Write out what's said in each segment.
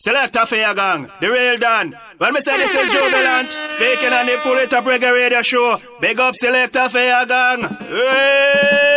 Selector your gang, the real Dan. When me say this is Jubilant, speaking on the Up Reggae Radio Show, big up Selector your gang. Hey!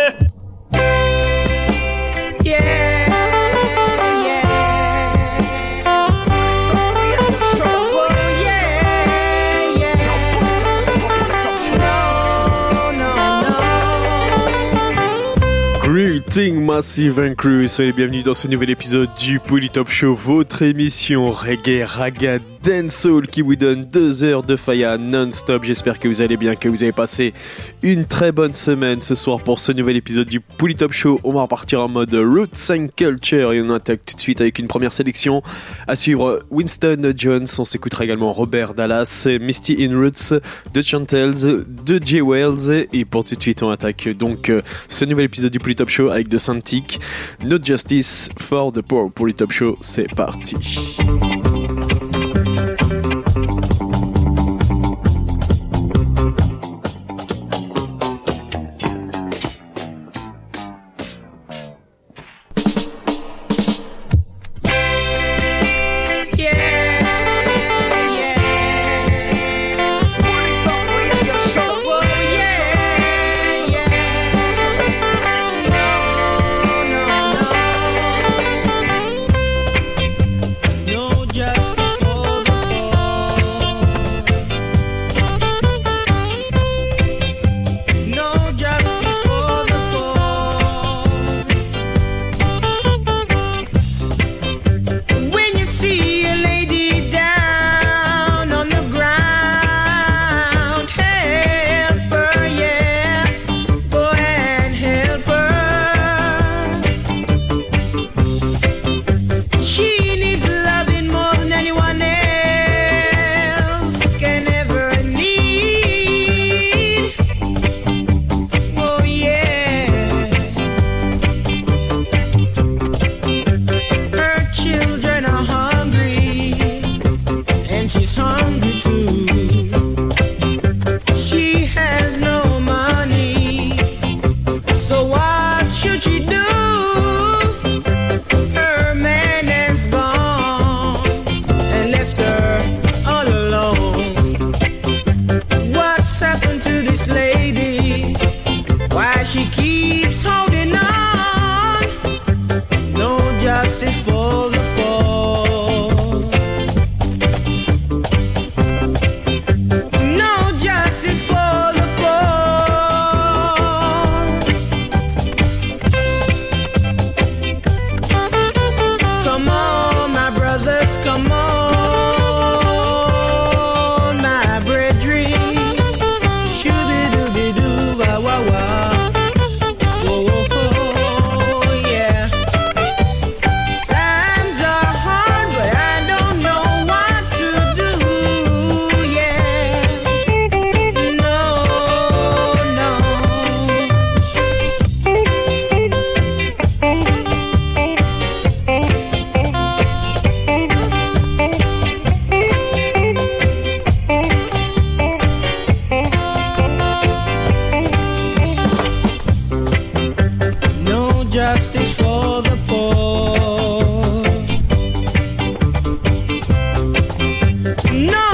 Greeting Massive and Crew, soyez bienvenue dans ce nouvel épisode du Polytop Show, votre émission reggae, raga, dancehall qui vous donne deux heures de faya non-stop. J'espère que vous allez bien, que vous avez passé une très bonne semaine ce soir pour ce nouvel épisode du Polytop Show. On va repartir en mode Roots and Culture et on attaque tout de suite avec une première sélection. À suivre Winston Jones, on s'écoutera également Robert Dallas, Misty in Roots, The Chantels, The J. Wells et pour tout de suite on attaque donc euh, ce nouvel épisode du Polytop Top Show avec The Santic. No Justice for the Poor pour les Top Show. C'est parti. No!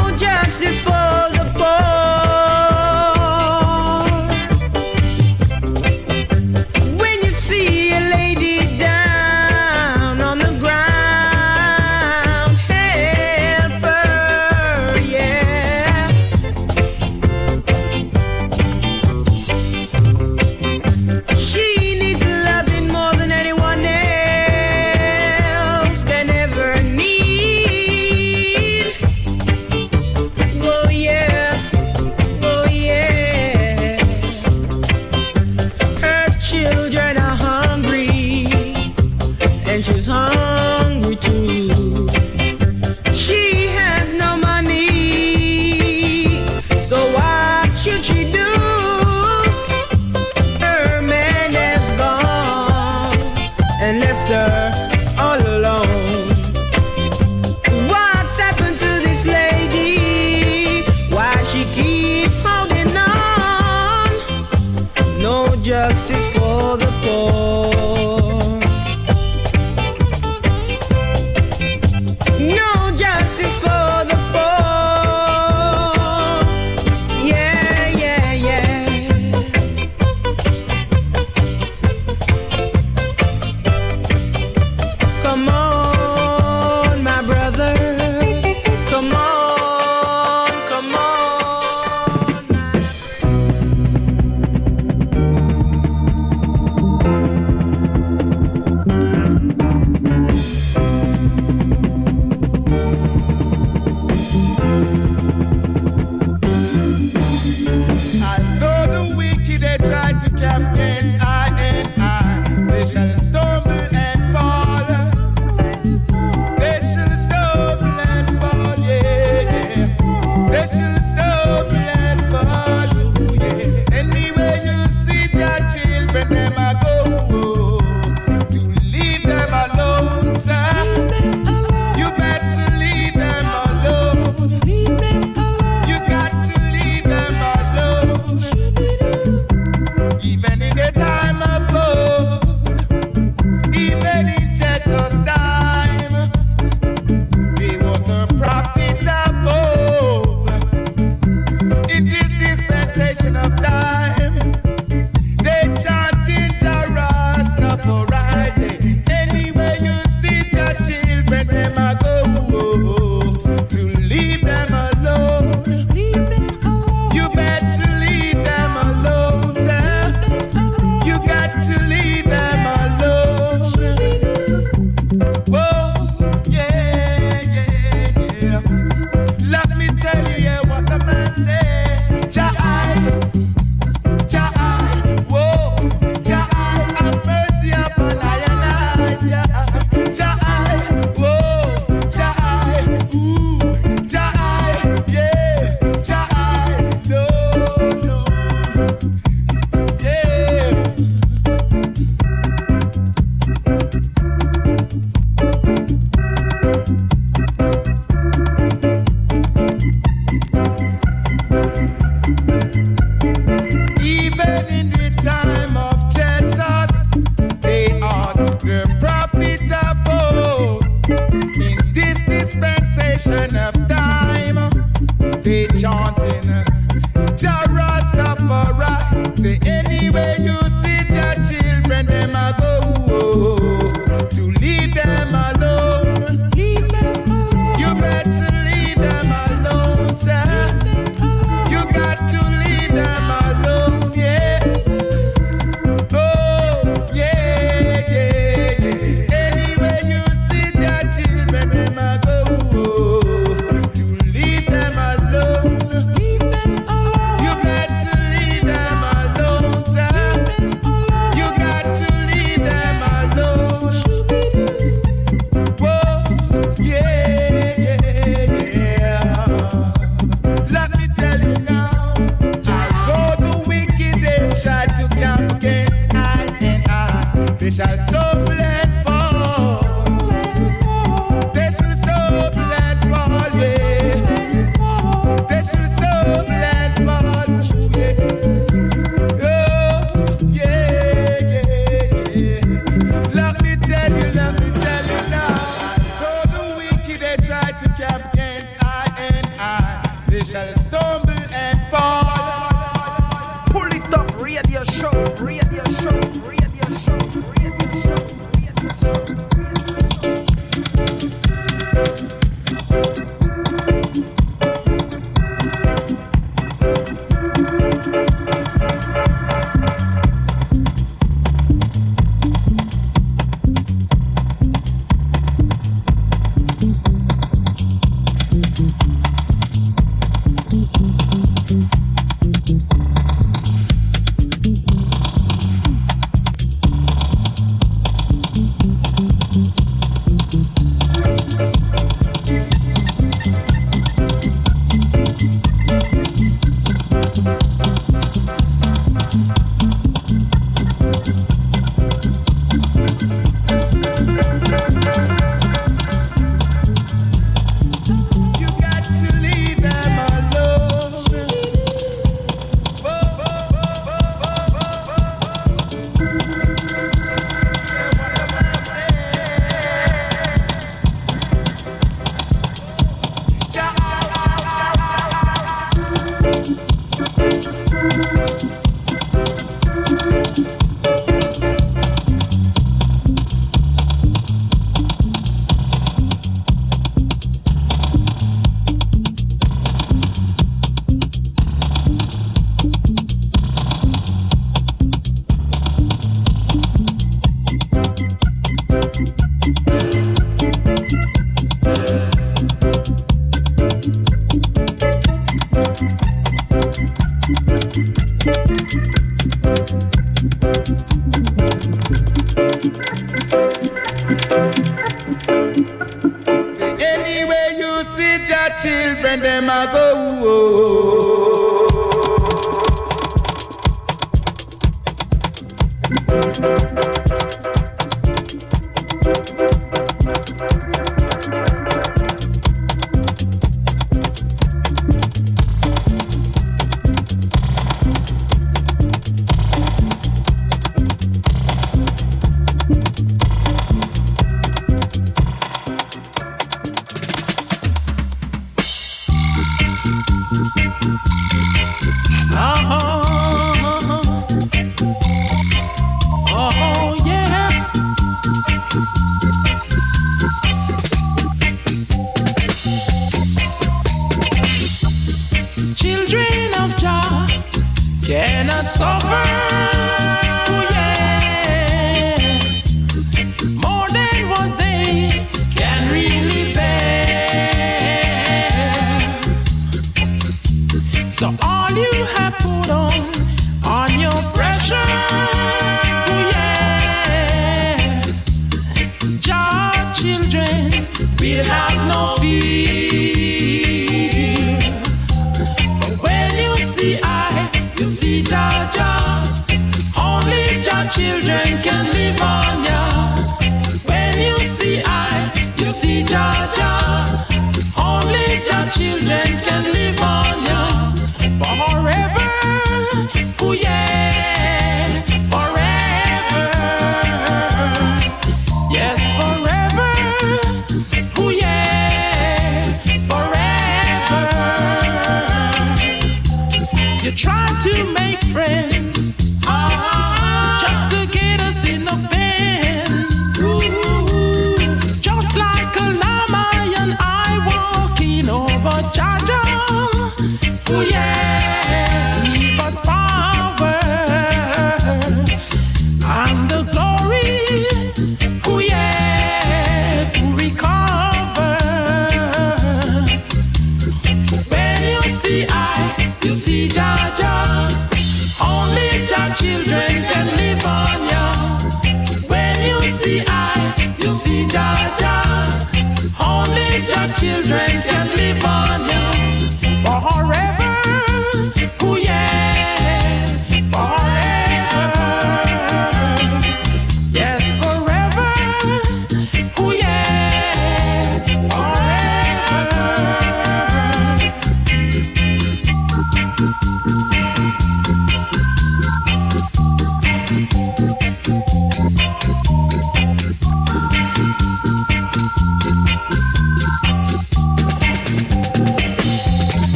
Yeah.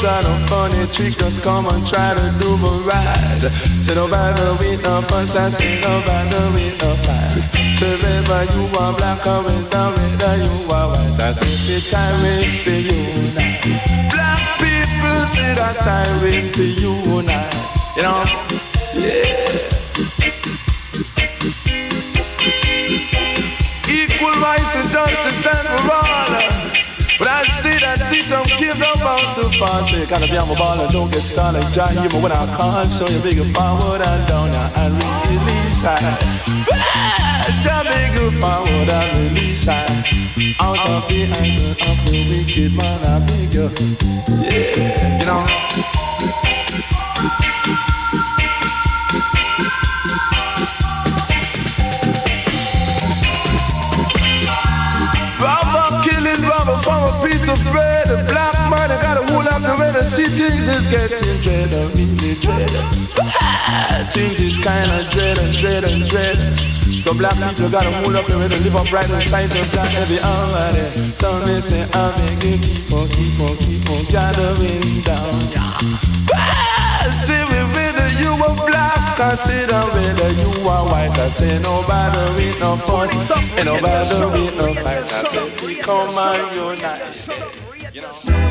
try no funny trick, just come and try to do my ride. Say no bother with no fuss, I say no bother with no fight. So whether you are black or whether you are white, I say the time wait for you now. Black people say that time wait for you now. You know, yeah. Far. So you gotta be on my ball and don't get started. John, you when I call, so you bigger forward and down and release high. John, bigger forward and release high. Out of the anger of the wicked man, I bigger. Yeah, you know. Getting dread, I really dread. Things is kind of dread and dread and dread. So black people got a whole lot of red and live up right inside the black every hour. So they say, I'm making keep on, keep on, keep on gathering down. See me whether you are black, consider whether you are white. I say nobody with no fuss, and nobody with no fight. I say we come and unite. You know.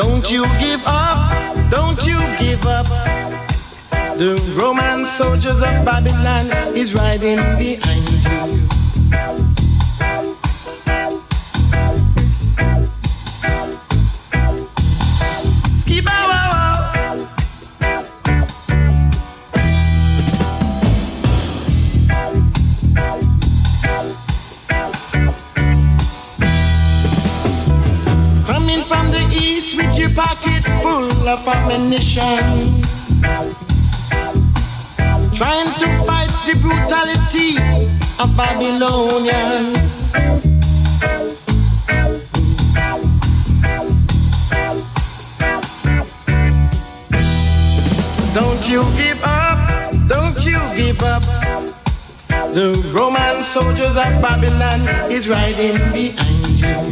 Don't you give up, don't you give up. The Roman soldiers of Babylon is riding behind you. admonition, trying to fight the brutality of Babylonian. So don't you give up, don't you give up. The Roman soldiers of Babylon is riding behind you.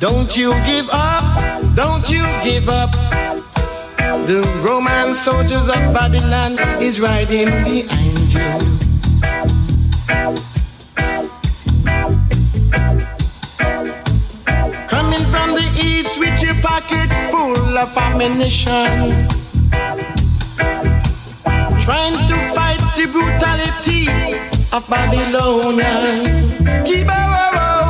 Don't you give up, don't you give up. The Roman soldiers of Babylon is riding behind you. Coming from the east with your pocket full of ammunition. Trying to fight the brutality of Babylonians. Keep oh, oh, oh.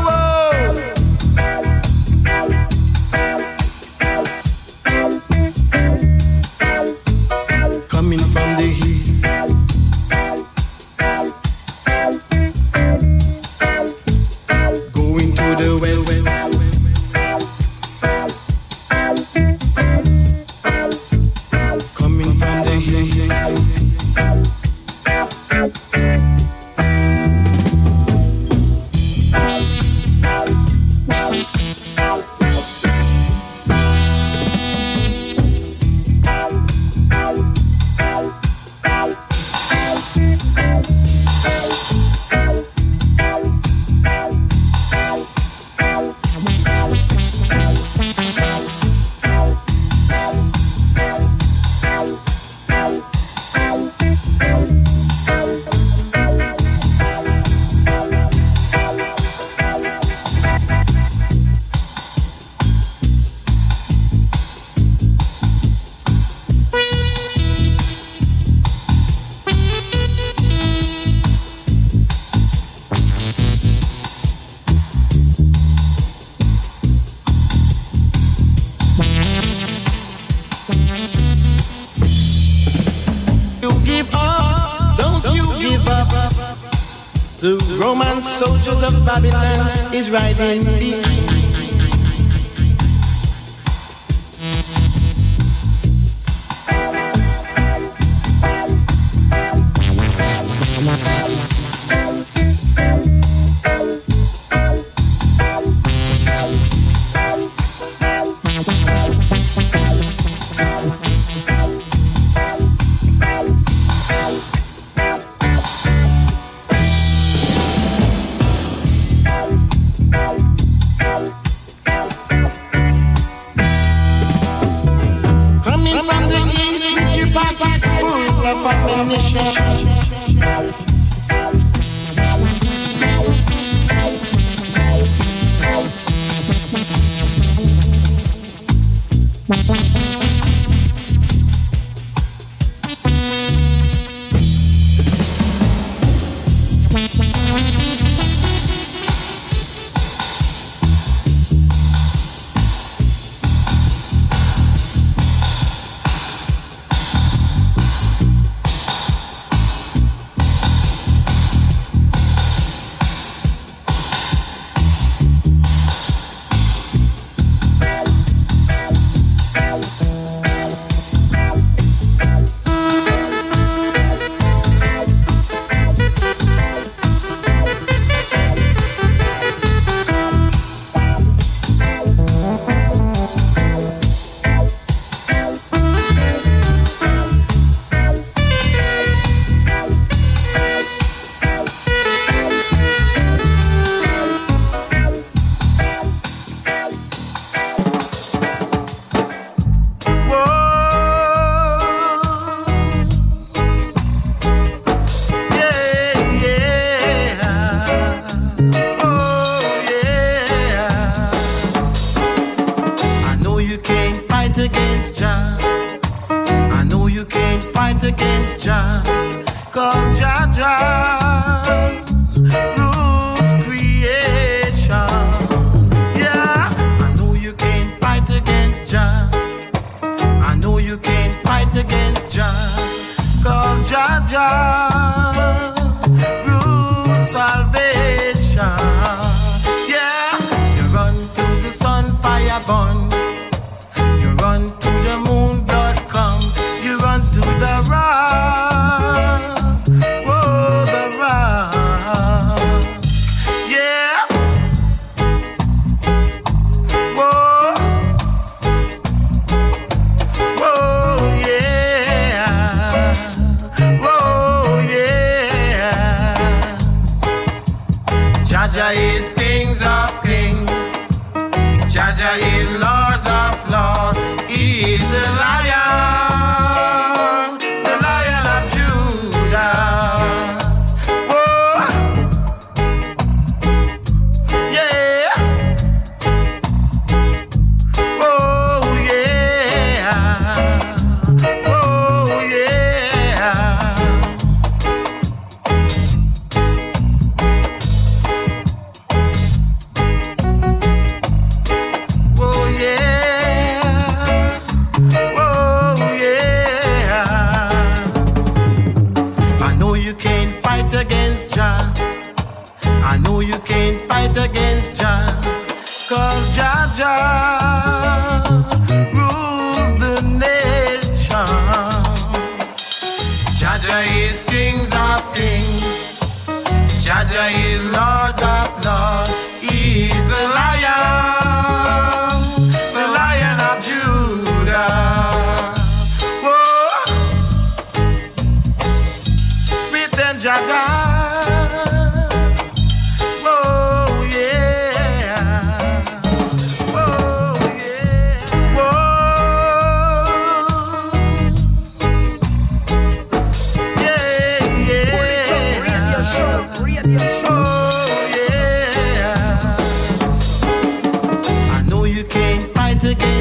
Soldiers of Babylon is riding behind.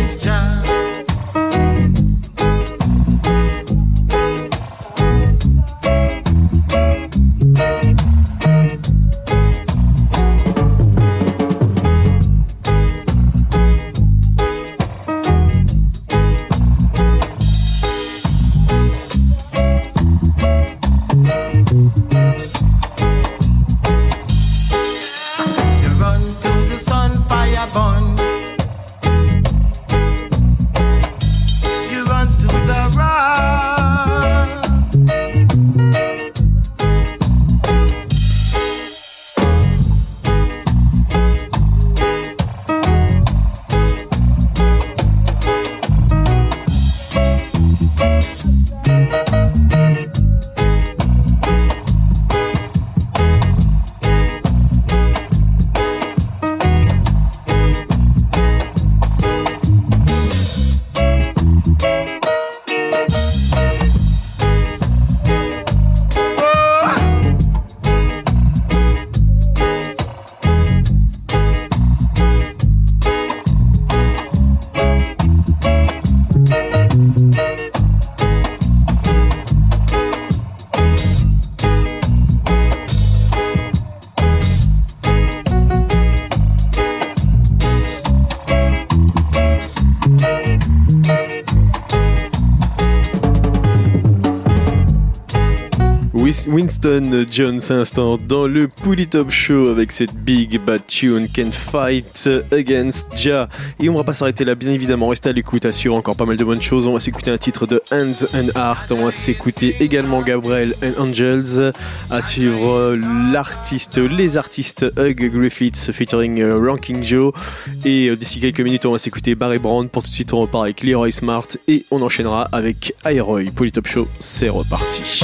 just time. Jones instant dans le Pouli Top Show avec cette big bad tune Can Fight Against Ja. Et on va pas s'arrêter là, bien évidemment. Restez à l'écoute, assure encore pas mal de bonnes choses. On va s'écouter un titre de Hands and Heart. On va s'écouter également Gabriel and Angels. À suivre l'artiste, les artistes Hug Griffiths featuring euh, Ranking Joe. Et euh, d'ici quelques minutes, on va s'écouter Barry Brown. Pour tout de suite, on repart avec Leroy Smart et on enchaînera avec Aeroy. Polytop Show, c'est reparti.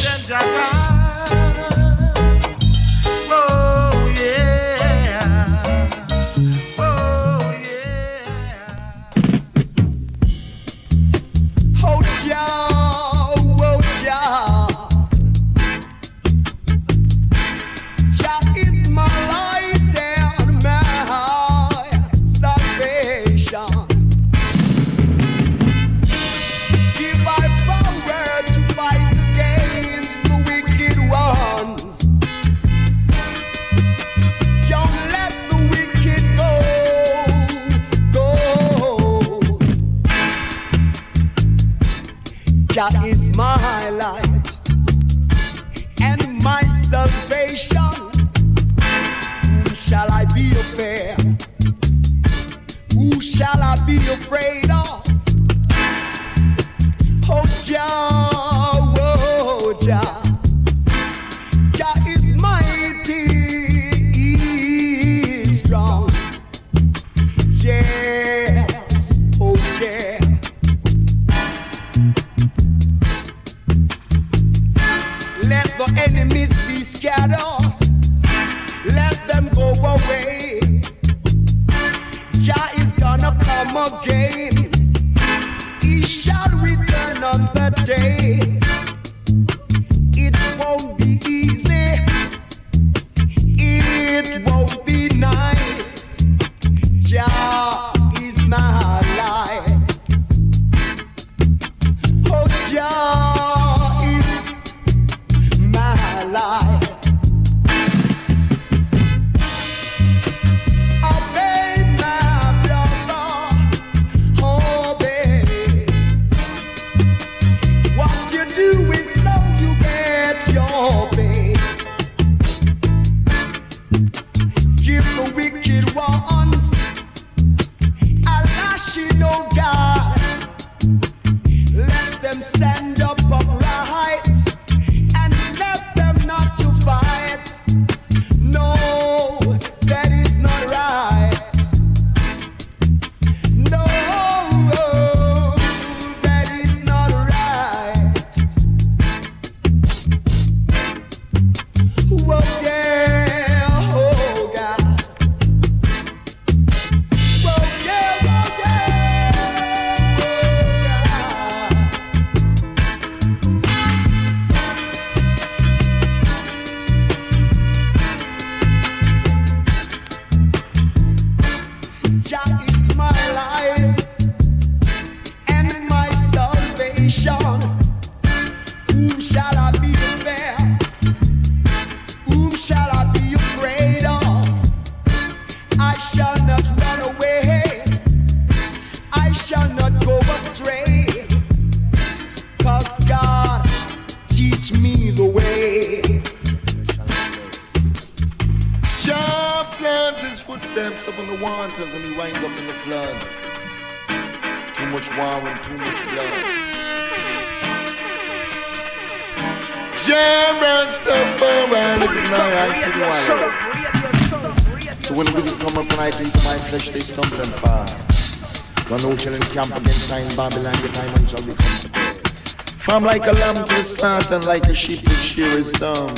Like a lamb to the slaughter and like a sheep to shear his dumb.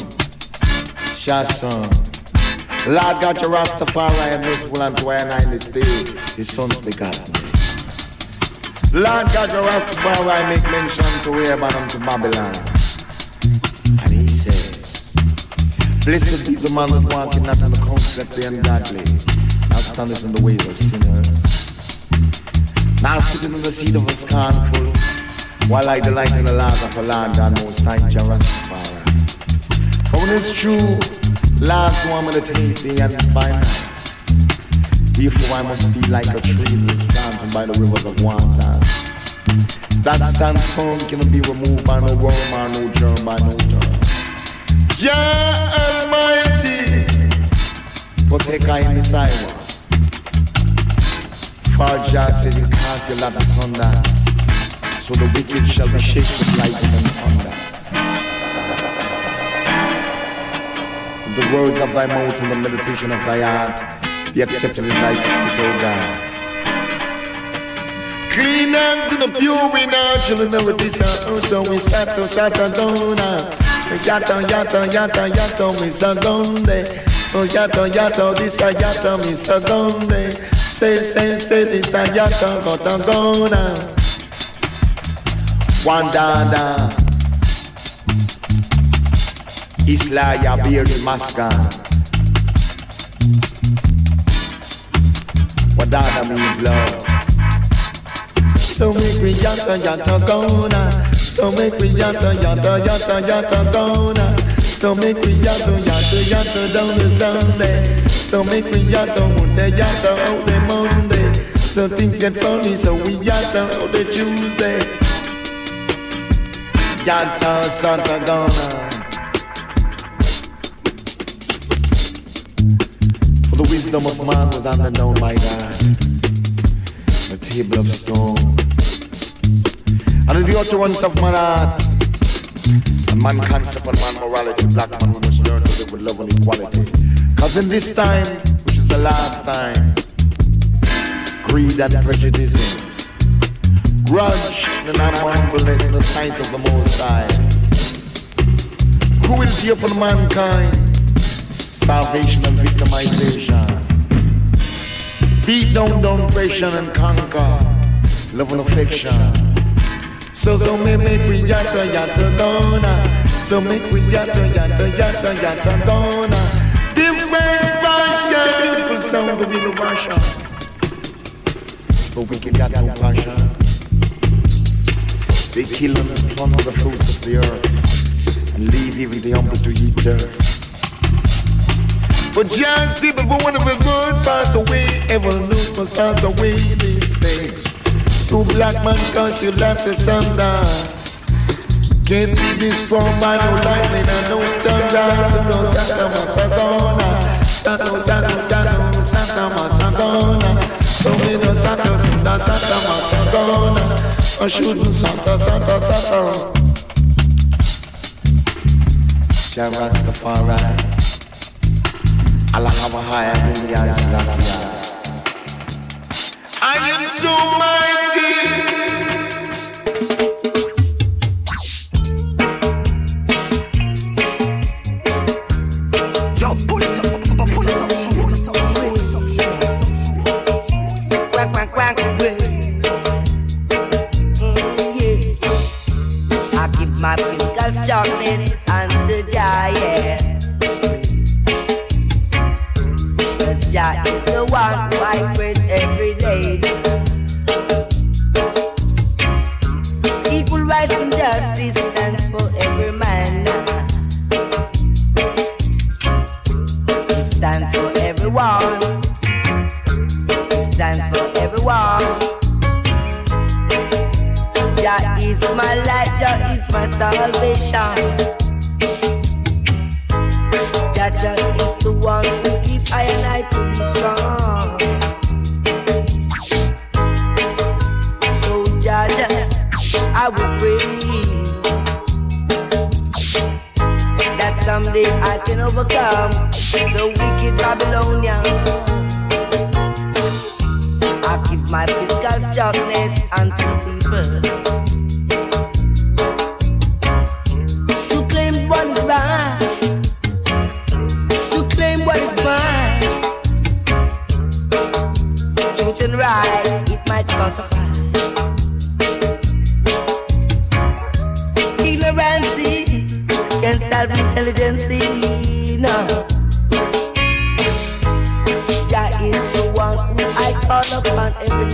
Shasson. Lord God, your Rastafari and unto I and I in this day, his sons begot me. Lord God, your Rastafari make mention to Rehoboam and to Babylon. And he says, Blessed be the man that walketh not in the counsel of the ungodly, nor standeth in the ways of sinners, now sitting in the seat of a scornful, while I delight in the laws of the Lord and most high Jah Rastafari. For when it's true, last one meditate day and by night. Therefore I must be like a tree that is planted by the rivers of water. That stands firm cannot be removed by no worm or no germ by no germ. Jah Almighty, protect I in the sidewalk. For Jah said you cast your lot asunder, so the wicked shall be shaken with lightning and thunder. The words of thy mouth and the meditation of thy heart be accepted in thy spirit, O God. Clean hands and the pure in our children never disappoint, so we sat to Satadona. Yato, yato, yato, yato, mi sagonde. Oh, yato, yato, this a yato, mi sagonde. Say, say, say, this a yato, gotagona. Wandada. Isla Yabir Maskan. Wadada means love. So make me yata yata gona. So make me yata yata yata yata gona. So make me yata yata yata down the Sunday. So make me yata Monday yata out the Monday. So things get funny, so we yata out the Tuesday. Yata Santa Gona. For the wisdom of man was unknown by God. A table of stone. And the utterance of man heart. And man concept and man morality. Black man must learn to live with love and equality. Cause in this time, which is the last time, greed and prejudice, grudge and unhumbleness in the signs of the Most High, cruelty upon mankind, starvation and victimization, beat down, down, oppression and conquer, love and affection. So so me make we yata yata dona. So make we yata yata yata yata dona. Different fashion, beautiful sounds of innovation. But we can got no passion. They kill and plunder the fruits of the earth and leave even the humble to eat dirt. But just see before one of the good pass away, evolution must pass away this day. So black man cause you like the thunder. Can't be destroyed by no lightning and no thunder So no Santa Masagona Santa, Santa, Santa, Santa Masagona So me no Santa, Santa, Santa Masagona I shouldn't Santa, Santa, Santa Jah Rastafari Allah have a higher hallelujah Selassie I am so mighty.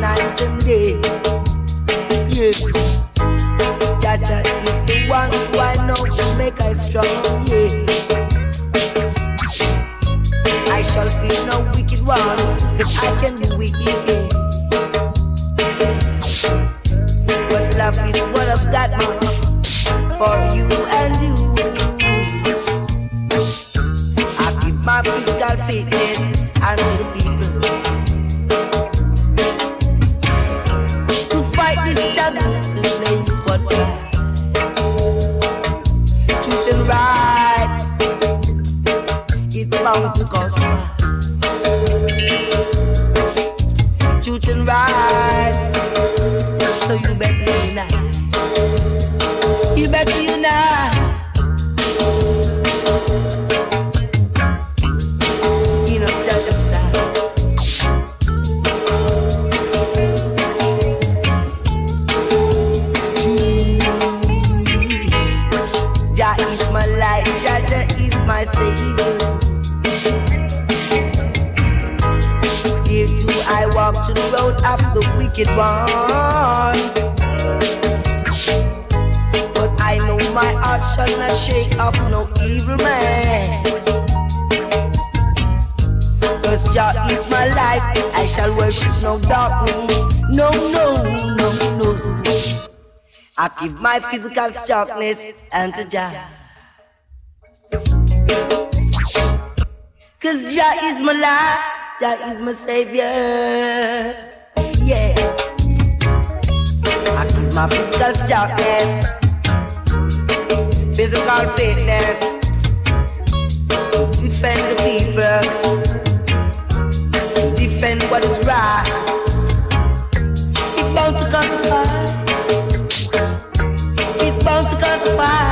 night and day. Yeah. Jaja is the one who I know will make us strong. Yeah. I shall feel no wicked one, cause I can be wicked. But love is what I've got for you and you. I give my physical fitness and the people. that to blame what's right. my physical and unto Jah. Cause Jah is my light, Jah is my savior. Yeah. I keep my physical starkness, physical fitness, defend the people, defend what is right. It bound to cause a fight. preocupar.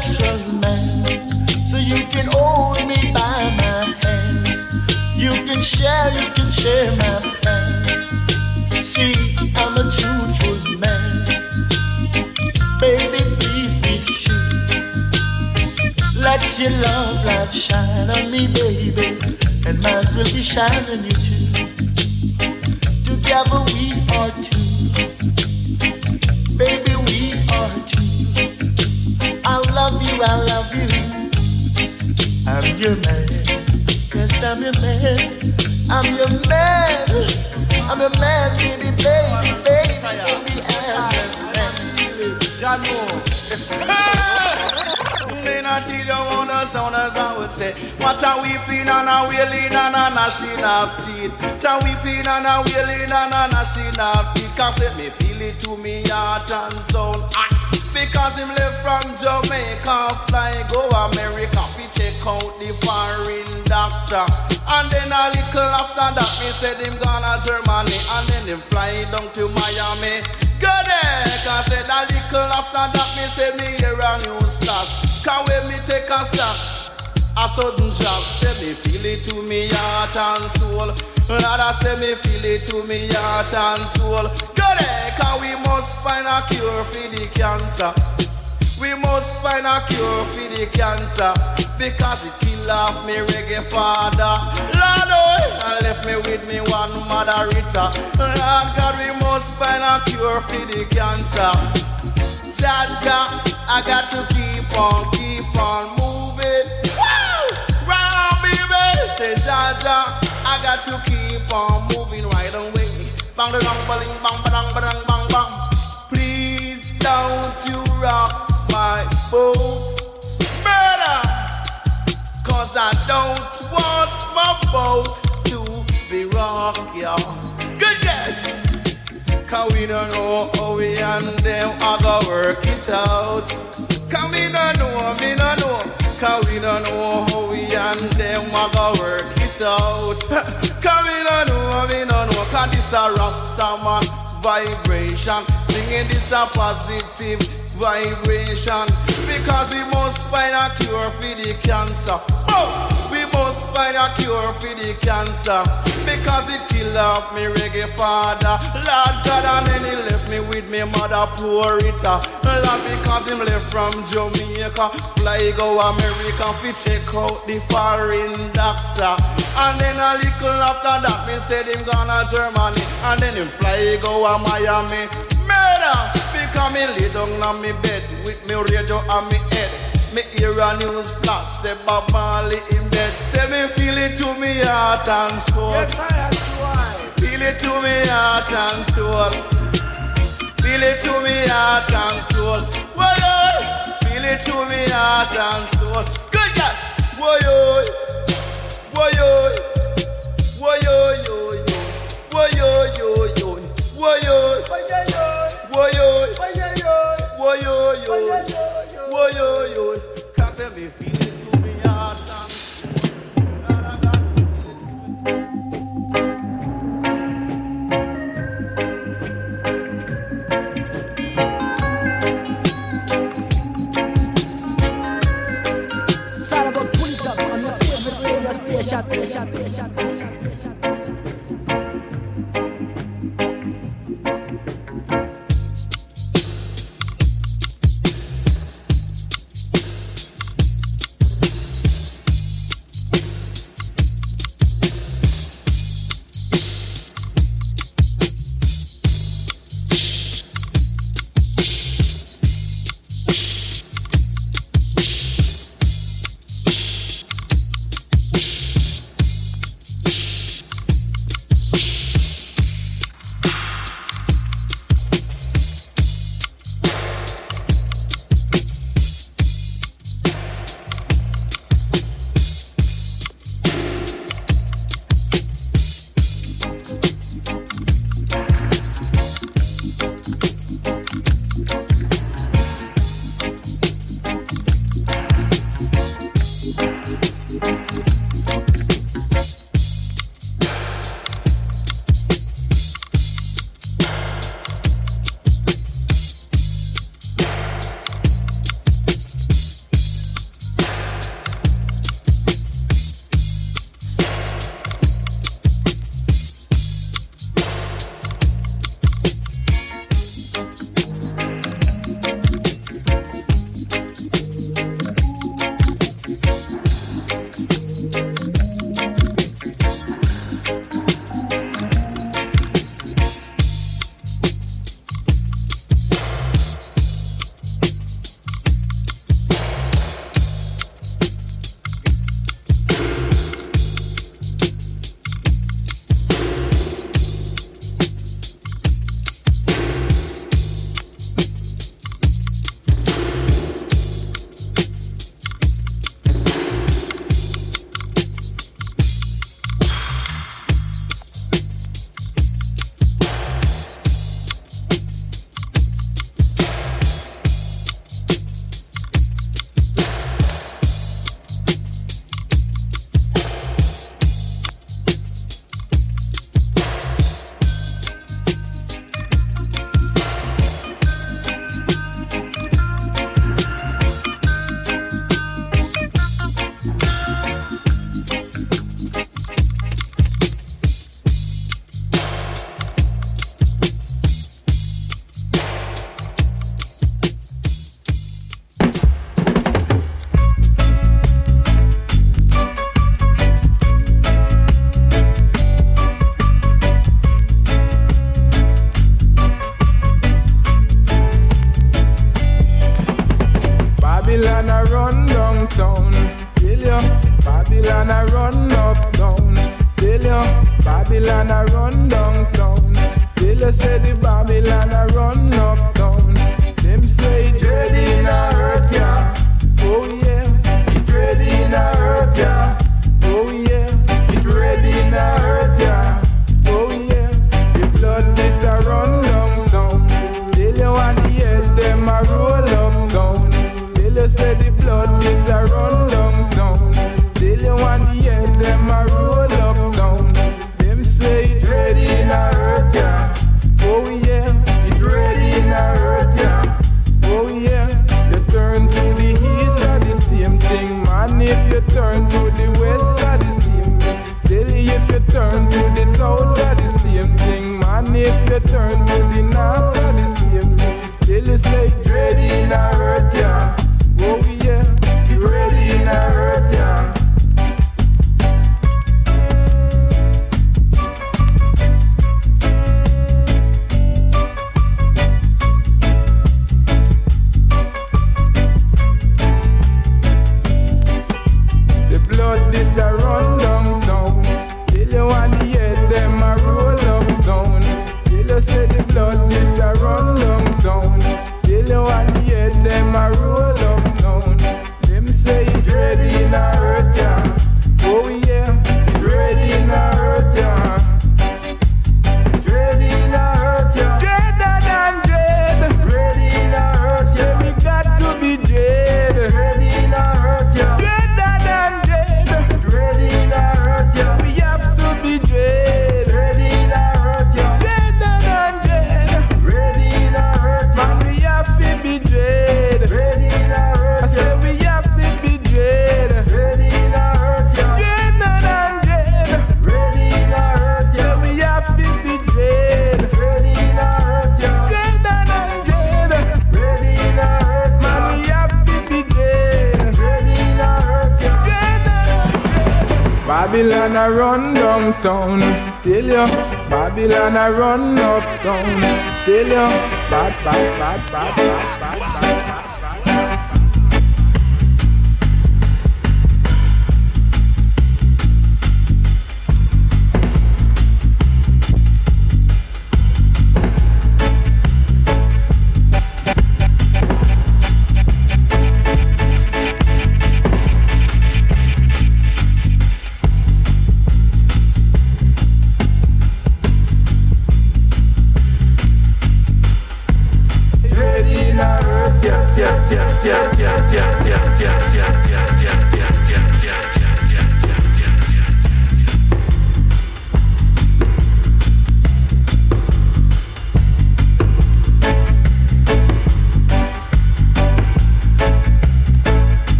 A man, so you can hold me by my hand. You can share, you can share my pain. See, I'm a truthful man. Baby, please be true. Let your love light shine on me, baby, and mine will be shining you too. Together we are two, I love you. I'm your man, yes, I'm your man. I'm your man, I'm your man, baby, baby, baby, baby, I'm your man. Me not tell you on the sound as I would say. What a weeping and a wailing and a gnashing of teeth. Cha weeping and a wailing and a gnashing of teeth. Cause it me feel it to me heart and soul. Ah, Because him left from Jamaica Fly go America. Fi check out the foreign doctor. And then a little after that Me said him gonna Germany. And then him fly down to Miami. Go there Cause said a little after that Me say me hear a news flash. Cause when me take a stop a sudden drop, say me feel it to me heart and soul. I say me feel it to me heart and soul. Go cause we must find a cure for the cancer. We must find a cure for the cancer because it kill off me reggae father. Lord, oh, left me with me one mother Rita. Lord God, we must find a cure for the cancer. Jaja, I got to keep on, keep on moving. Say Jaja, I got to keep on moving right away. Bang da dong, bang bang bang bang bang bang. Please don't you rock my boat, murder. Cause I don't want my boat to be rocked, y'all. Good guess. Cause we don't know how we and them are gonna work it out. Cause we don't know, we don't know. Cause we don't know oh, how oh, we and them are gonna work it out. Cause we don't know, we don't know. Cause this a Rasta man vibration. Singing this a positive vibration. Because we must find a cure for the cancer. Oh, we must find a cure for the cancer. Because it kill off me reggae father. Lord God, and then he left me with me mother poor Rita. Lord, because him left from Jamaica. Fly go America, fi check out the foreign doctor. And then a little after that, me said him gonna Germany. And then him fly go a Miami. Murder! Because me lay down on me bed with me radio on me head. Me hear a news flash, say Bob Marley him dead. Say me feel it to me heart and soul. Yes, I am Feel it to me heart and soul. Feel it to me heart and soul. Whoa, Feel it to me heart and soul. Good God. Whoa, yo. Whoa, yo. Whoa, yo, yo, yo. Whoa, yo, yo, yo. Whoa, yo. Whoa, yo.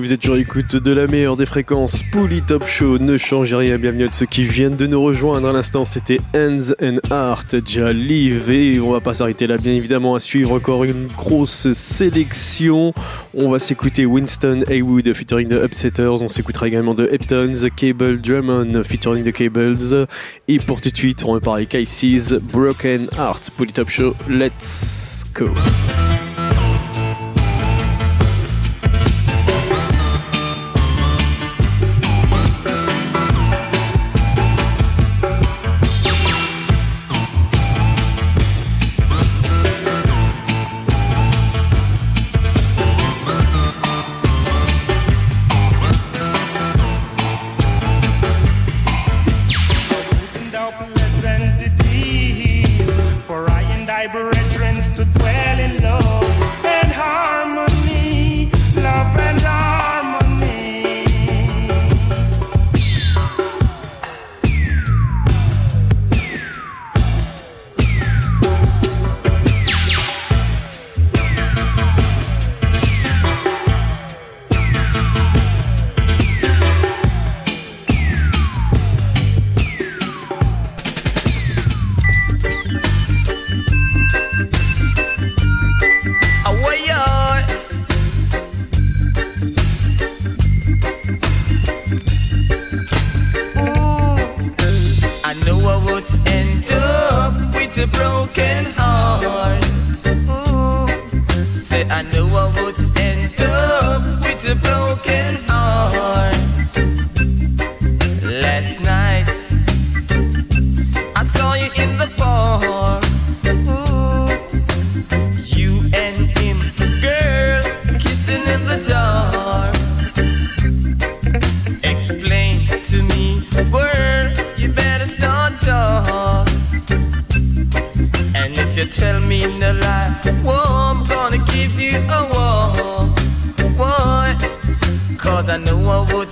Vous êtes toujours l'écoute de la meilleure des fréquences Pouli Top Show. Ne changez rien, bienvenue à ceux qui viennent de nous rejoindre. À l'instant, c'était Hands and Heart, déjà. Et on va pas s'arrêter là, bien évidemment, à suivre encore une grosse sélection. On va s'écouter Winston Haywood featuring The Upsetters. On s'écoutera également de Heptons, Cable Drummond featuring The Cables. Et pour tout de suite, on va parler Casey's Broken Heart. Pouli Top Show, let's go. you better start talk. And if you tell me no lie, whoa, I'm gonna give you a war. Cause I know I would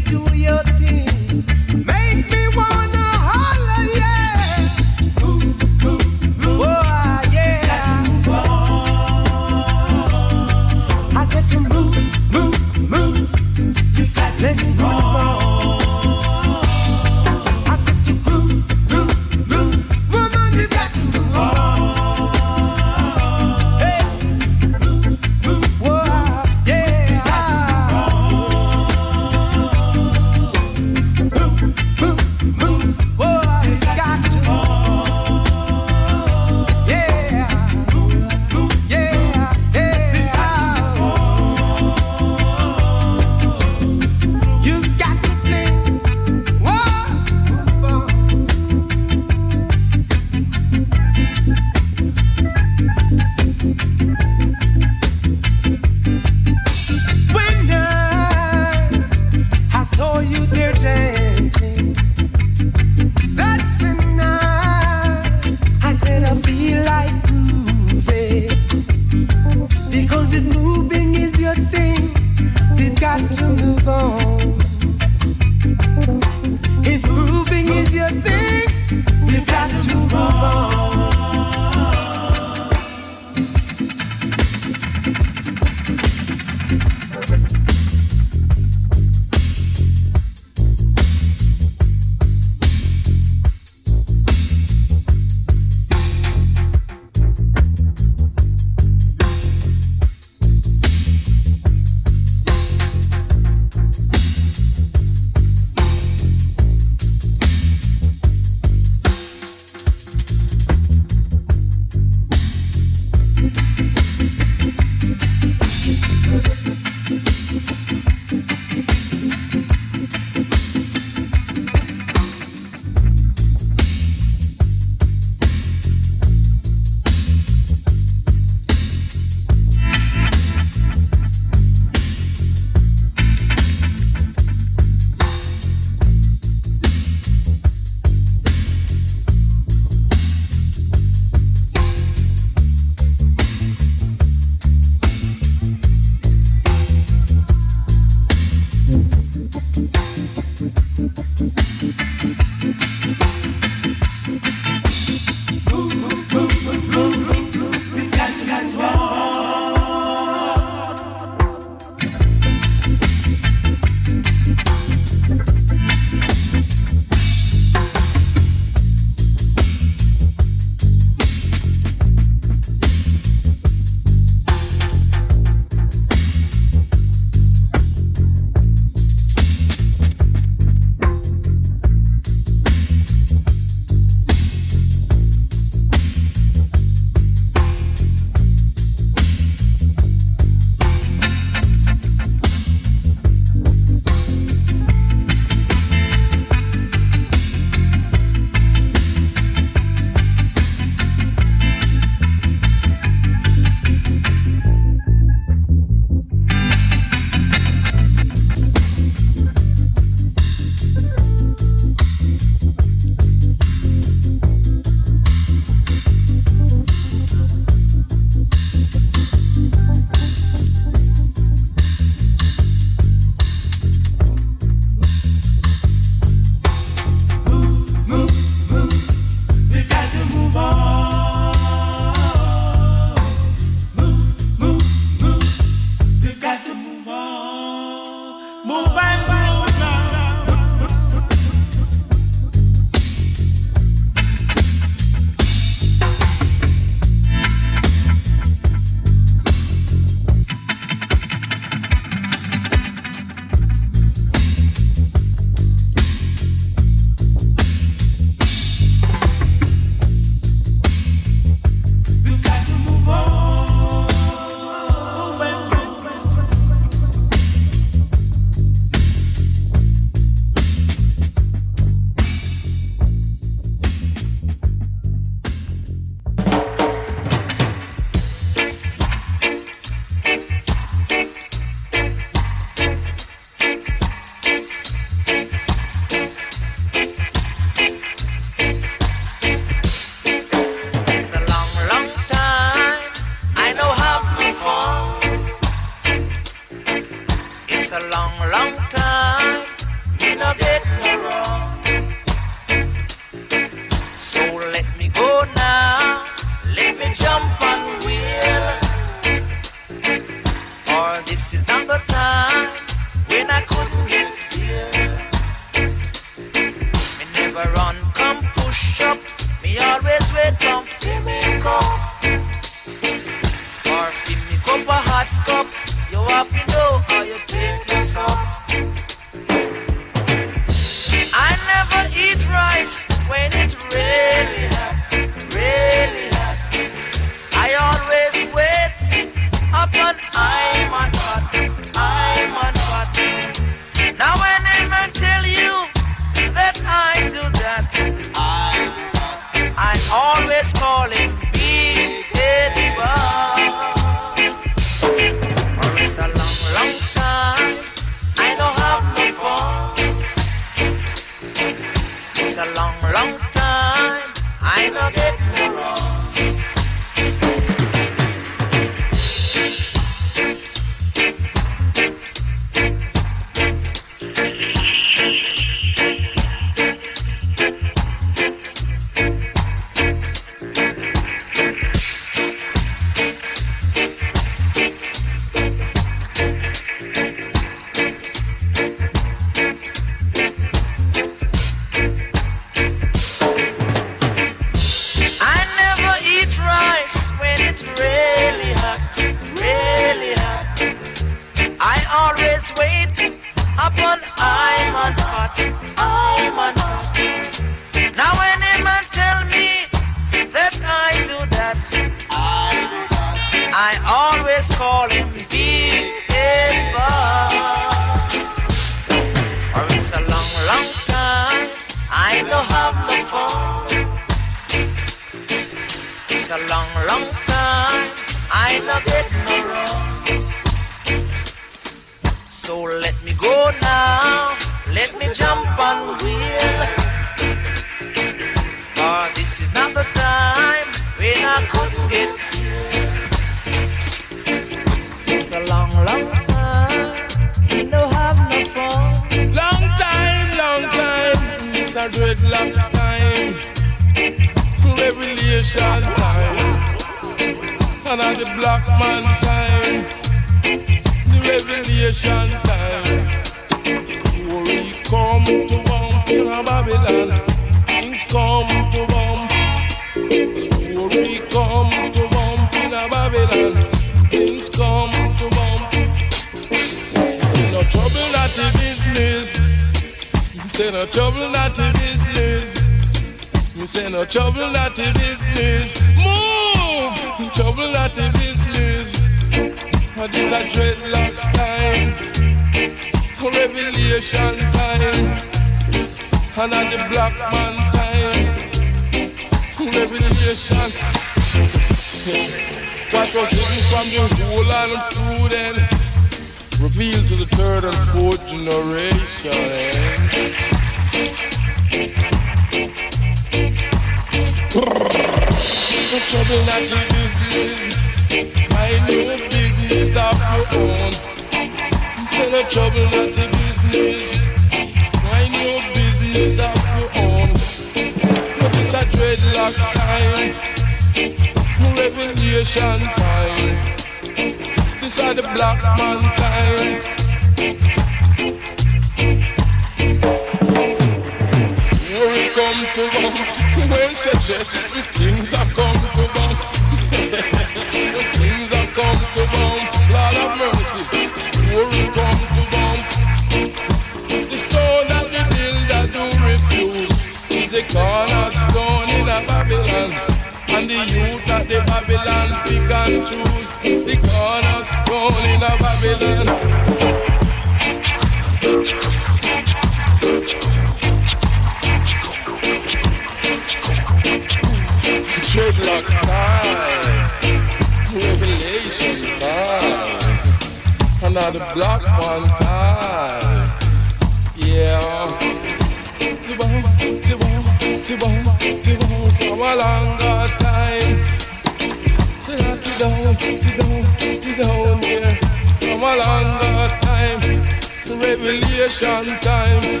creation time.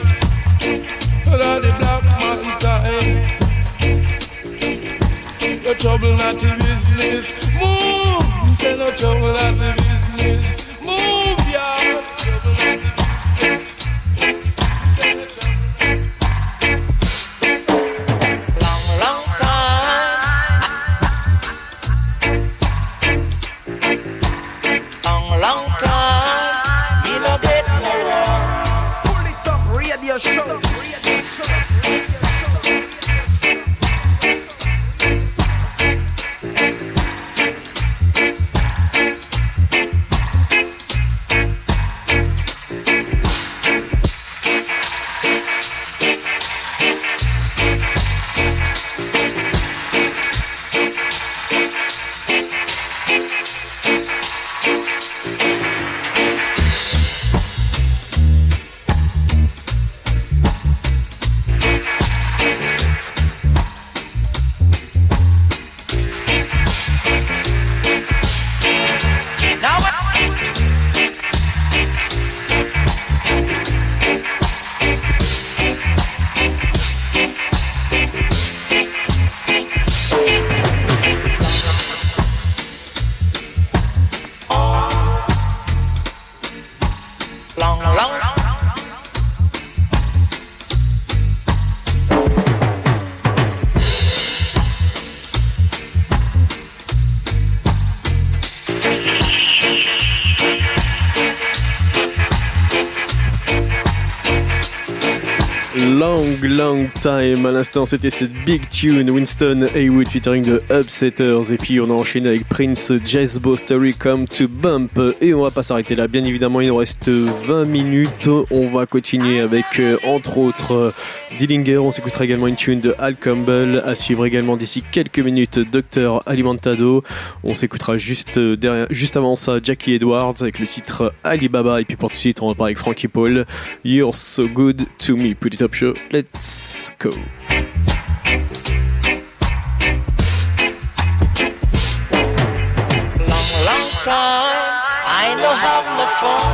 all the black man time. The trouble not in business. Bye. L'instant, c'était cette big tune Winston Haywood featuring The Upsetters. Et puis, on a enchaîné avec Prince Jazz Story Come to Bump. Et on va pas s'arrêter là. Bien évidemment, il nous reste 20 minutes. On va continuer avec, euh, entre autres, euh, Dillinger. On s'écoutera également une tune de Al Campbell. À suivre également d'ici quelques minutes, Dr. Alimentado. On s'écoutera juste, euh, derrière, juste avant ça, Jackie Edwards avec le titre Alibaba. Et puis, pour tout de suite, on va parler avec Frankie Paul. You're so good to me. It up show. Let's go. Time, I know have no fun.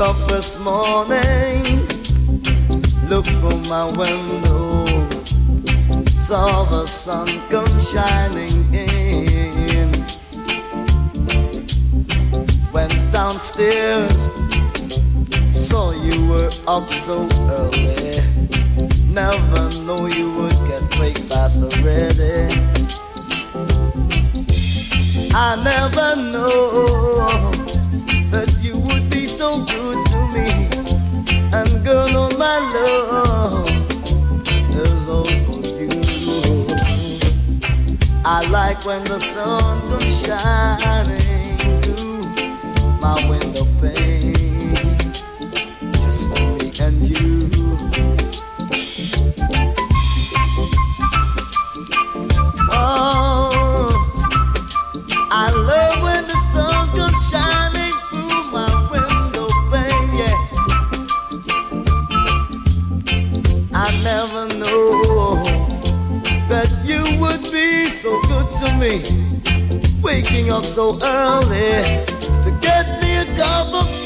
Up this morning, looked from my window, saw the sun come shining in. Went downstairs, saw you were up so early. Never knew you would get breakfast already. I never know I like when the sun comes shining through my window pane. Up so early to get me a cup of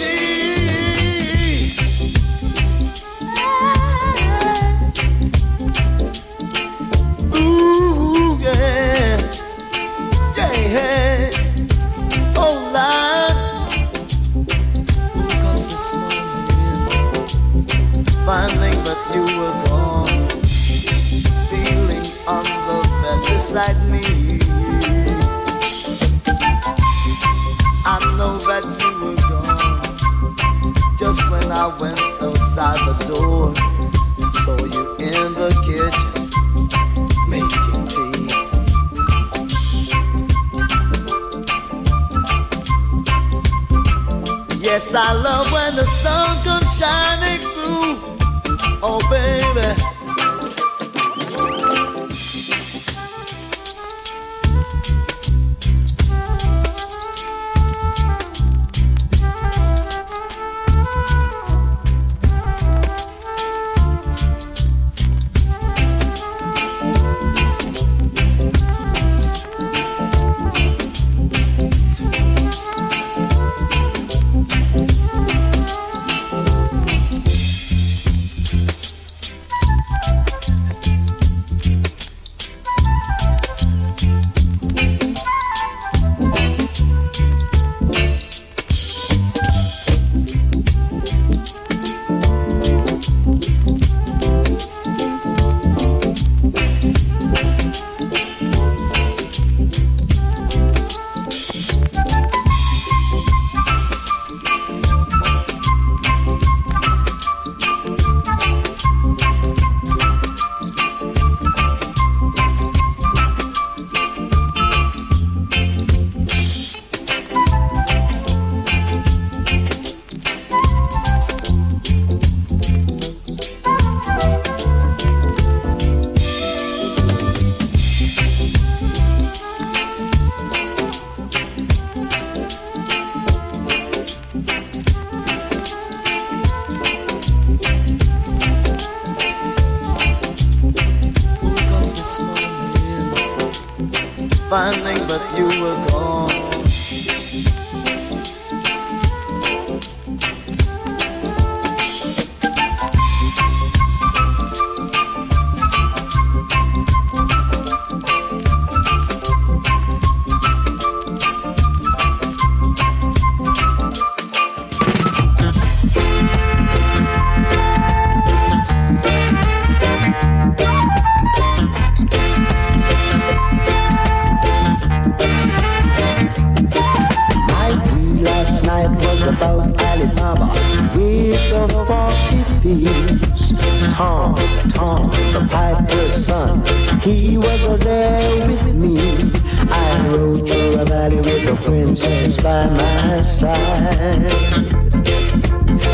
side.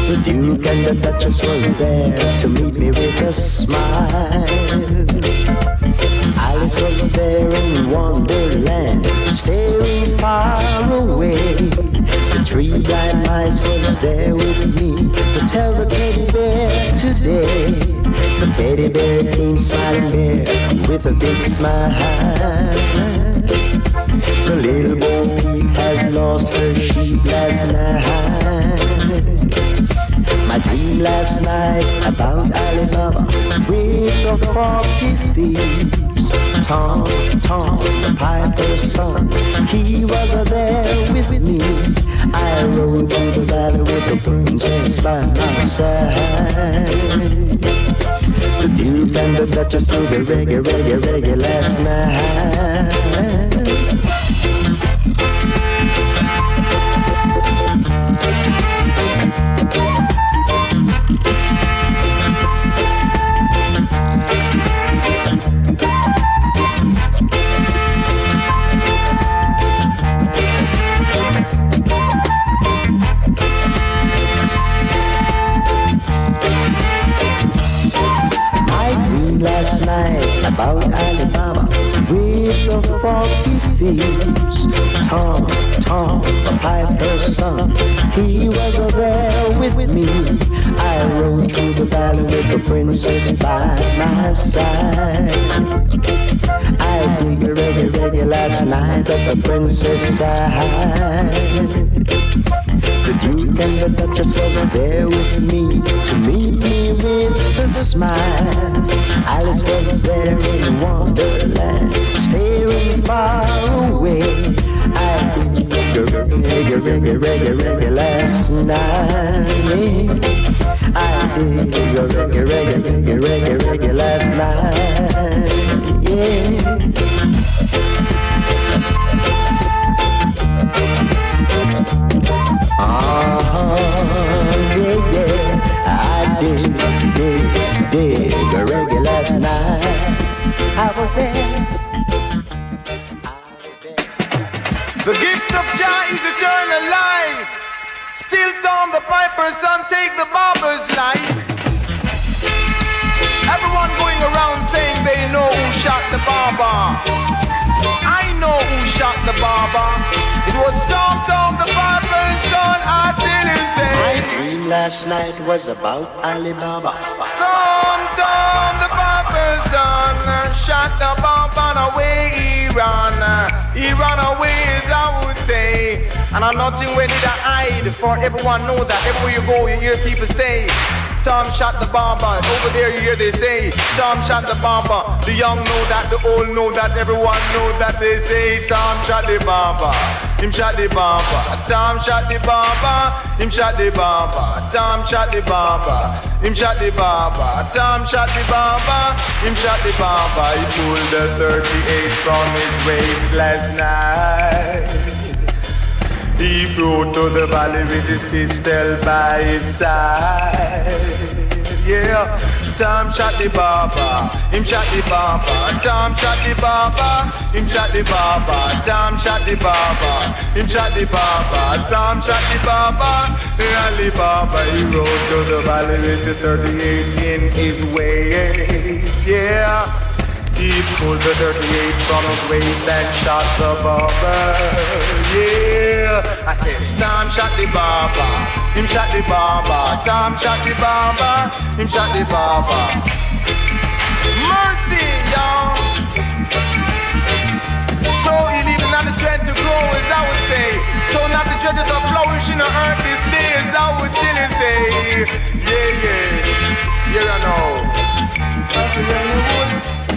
The Duke and the Duchess was there to meet me with a smile. Alice was there in Wonderland, staring far away. The three-eyed mice was there with me to tell the teddy bear today. The teddy bear came smiling there with a big smile. The little Bo Peep has lost her sheep last night. My dream last night about Alibaba with the forty thieves. Tom, Tom, the piper's son, he was there with me. I rode through the valley with the princess by my side. The Duke and the Duchess do the reggae, reggae, reggae last night. Forty. Tom, Tom, the piper's son, he was there with me. I rode through the valley with the princess by my side. I dig a reggae, reggae last night at the princess side. The Duke and the Duchess was there with me to meet me with a smile. Alice was there in Wonderland, staring far away. I did reggae, reggae, reggae, reggae, reggae last night. I did reggae, reggae, reggae, reggae, reggae last night. Yeah. Uh-huh, yeah, yeah. I did, did, did Tom the piper's son take the barber's knife. Everyone going around saying they know who shot the barber. I know who shot the barber. It was Tom Tom the piper's son. I didn't say. My dream last night was about Alibaba. Tom Tom the piper's son shot the barber and away he ran. He ran away as I would say. And I'm nothing ready to hide. For everyone know that everywhere you go you hear people say. Tom shot the bomber. Over there you hear they say Tom shot the bomber. The young know that, the old know that, everyone know that they say Tom shot the bomber. Him shot the bomber. Tom shot the bomber. Him shot the bomber. Tom shot the bomber. Him shot the bomber. Tom shot the. Him shot the. He pulled the 38 from his waist last night. He rode to the valley with his pistol by his side. Yeah, Tom shot the barber, him shot the barber. Tom shot the barber, him shot the barber. Tom shot the barber, him shot the barber. Tom shot the barber, Ali Baba. He rode to the valley with the 38 in his waist. Yeah. He pulled the 38 from his waist and shot the barber. Yeah, I said Stan shot the barber. Him shot the barber. Tom shot the barber. Him shot the barber. Mercy, y'all. So he leaving on the tread to grow, as I would say. So not the treasures are flourishing on earth this day, as I would really say. Yeah, yeah. Yeah, I know.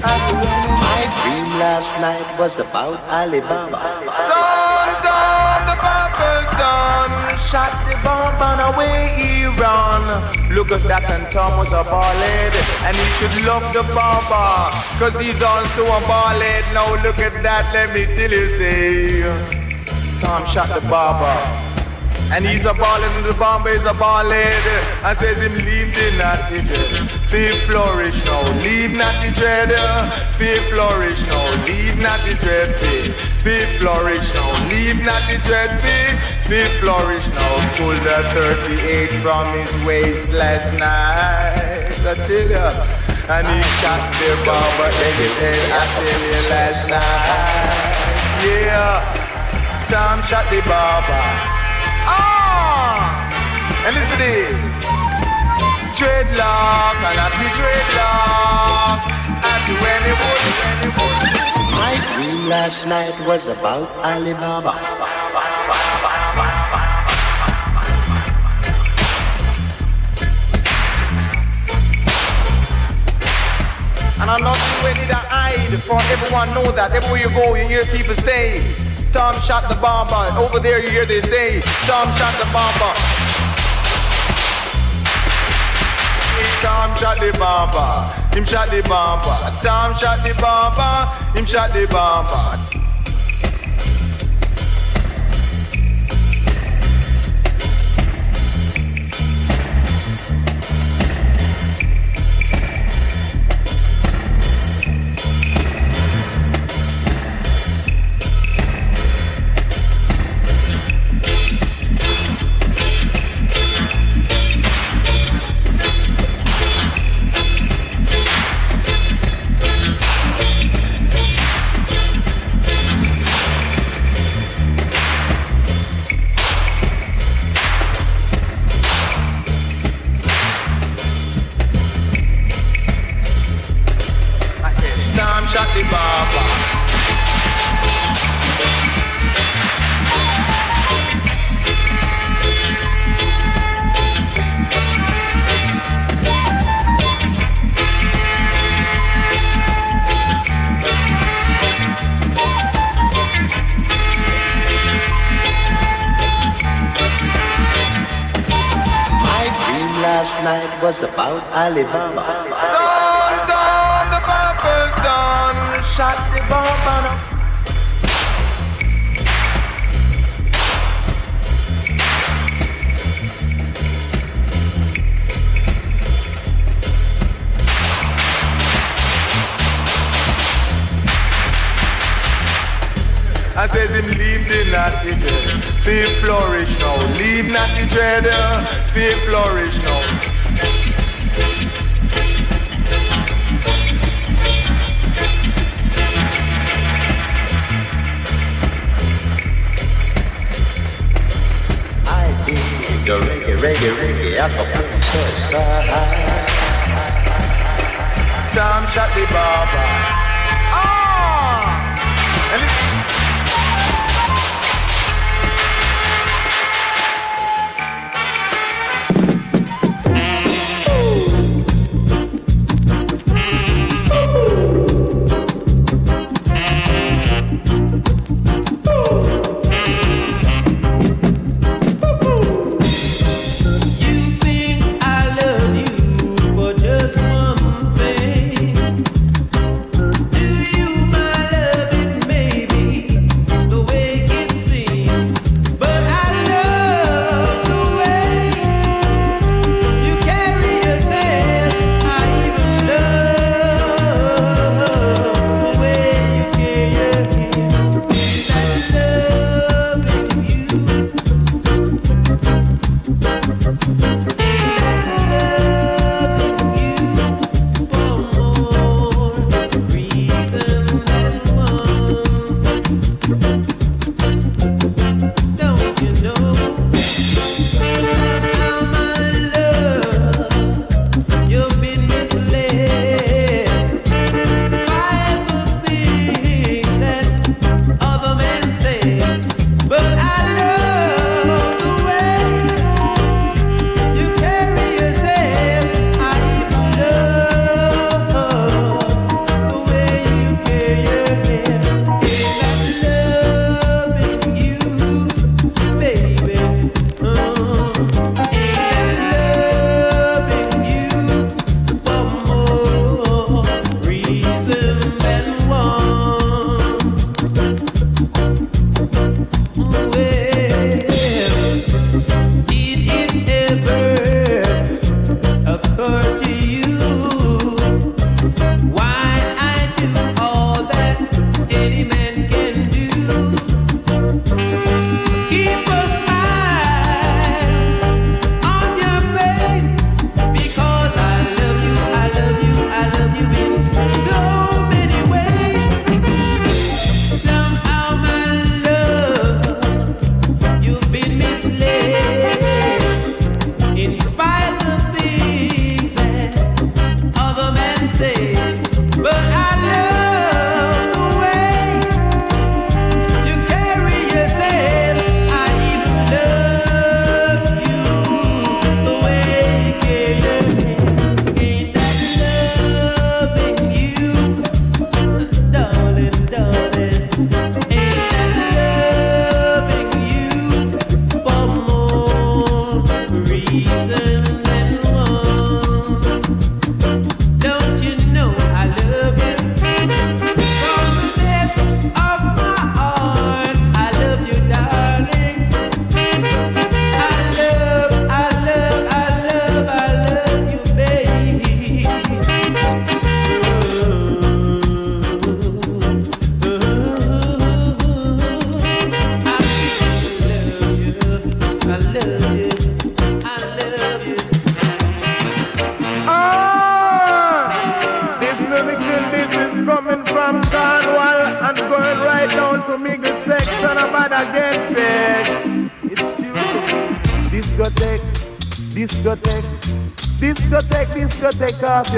My dream last night was about Alibaba. Tom, Tom, the Papa's son shot the bomb and away he run. Look at that, and Tom was a ballad, and he should love the bomber, cause he's also a ballad. Now look at that, let me tell you, say, Tom shot the barber. And he's a ballad and the bomber is a ballad And says him leave the natty dread. Feel flourish now, leave natty dread. Feel flourish now, leave natty dread feel flourish now, leave natty dread Feel, feel flourish now Pull the 38 from his waist last night. I tell ya. And he shot the bomber in his head I tell you last night. Yeah. Tom shot the barber Ah! And listen to this. Dreadlock, and I see dreadlock. I do any wood, any wood. My dream last night was about Alibaba. And I'm not ready to hide for everyone know that everywhere you go you hear people say Tom shot the bomber. Over there you hear they say Tom shot the bomber. Tom shot the bomber. Him shot the bomber. Tom shot the bomber. Him shot the bomber. Last night was about Alibaba. Tom, Tom, the barber's son shot the. I says him leave the dread, feel flourish now. Leave natty dread, feel flourish now. The reggae, reggae, reggae, Acapulco side. Tom shot the barber. Ah! And it-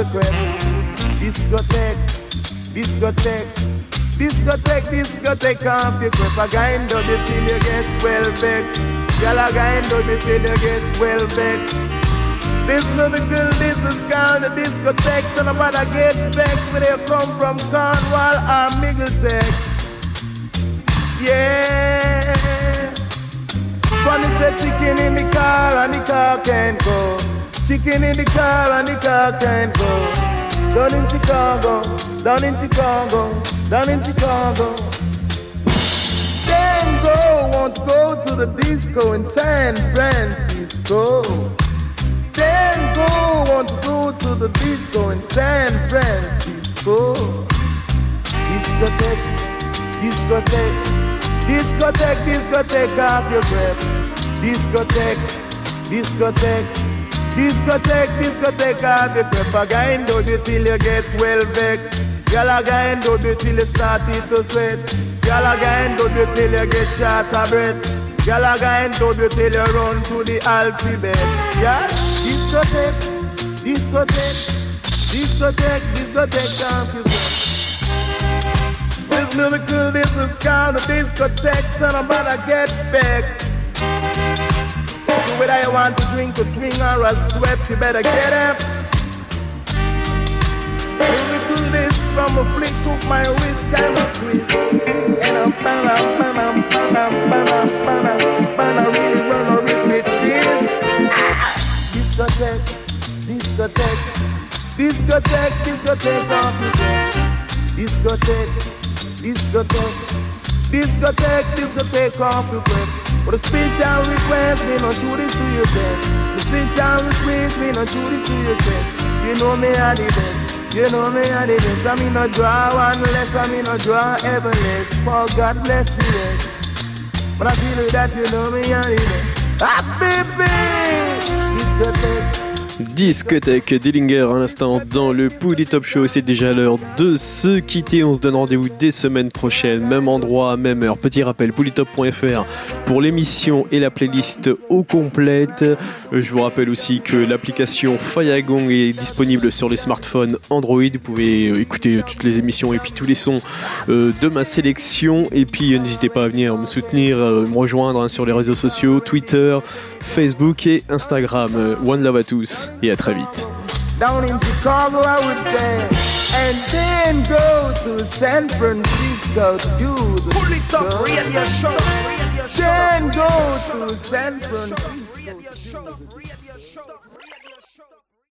crap. Discotheque, discotheque, discotheque, discotheque off your crap. A guy in the till you get well vexed. Girl, a guy in the till you get well vexed. This musical, this is called the discotheque, and I'm get vexed where they come from Cornwall or Middlesex. Yeah. Funny said chicken in the car and the car can't go. Chicken in the car and the car can't go. Down in Chicago, down in Chicago, down in Chicago. Then go, won't go to the disco in San Francisco. Then go, want to go to the disco in San Francisco. Discotheque, discotheque, discotheque, discotheque off your breath. Discotheque, discotheque, discotheque, discotheque breath. A guy do you till you get well vexed. A guy in do you till you started to sweat. A guy in do you till you get short of breath. A guy in do you till you run to the alphabet. Yeah, discotheque, discotheque, discotheque, discotheque your breath. This lyrical, this is called a discotheque, son, I'm about to get vexed. Whether you want to drink a drink or a sweat, you better get up. Lyrical, this from a flick of my wrist, kind of twist. And I'm bana, bana, bana, bana, bana, bana, really run a risk with this. Discotheque, discotheque, discotheque, discotheque. Discotheque, discotheque, discotheque, discotheque off your breath. But a special request, me not shoot this to your best. The special request, me not shoot this to your best. You know me are the best. You know me are the best. I mean no draw one less, I mean no draw ever less. For God bless the rest. But I feel that you know me are the best. Ah baby, discotheque. Discothèque Dillinger à l'instant dans le Pouli Top Show. C'est déjà l'heure de se quitter. On se donne rendez-vous dès semaine prochaine, même endroit, même heure. Petit rappel, polytop.fr pour l'émission et la playlist au complète. Je vous rappelle aussi que l'application Fayagong est disponible sur les smartphones Android. Vous pouvez écouter toutes les émissions et puis tous les sons euh, de ma sélection. Et puis euh, n'hésitez pas à venir me soutenir, euh, me rejoindre hein, sur les réseaux sociaux, Twitter, Facebook et Instagram. One love à tous et à très vite. down in Chicago, I would say, and then go to San Francisco to do the Pull it up, disco. radio show, radio show, Then radio go show, to San radio show, Francisco. radio show, radio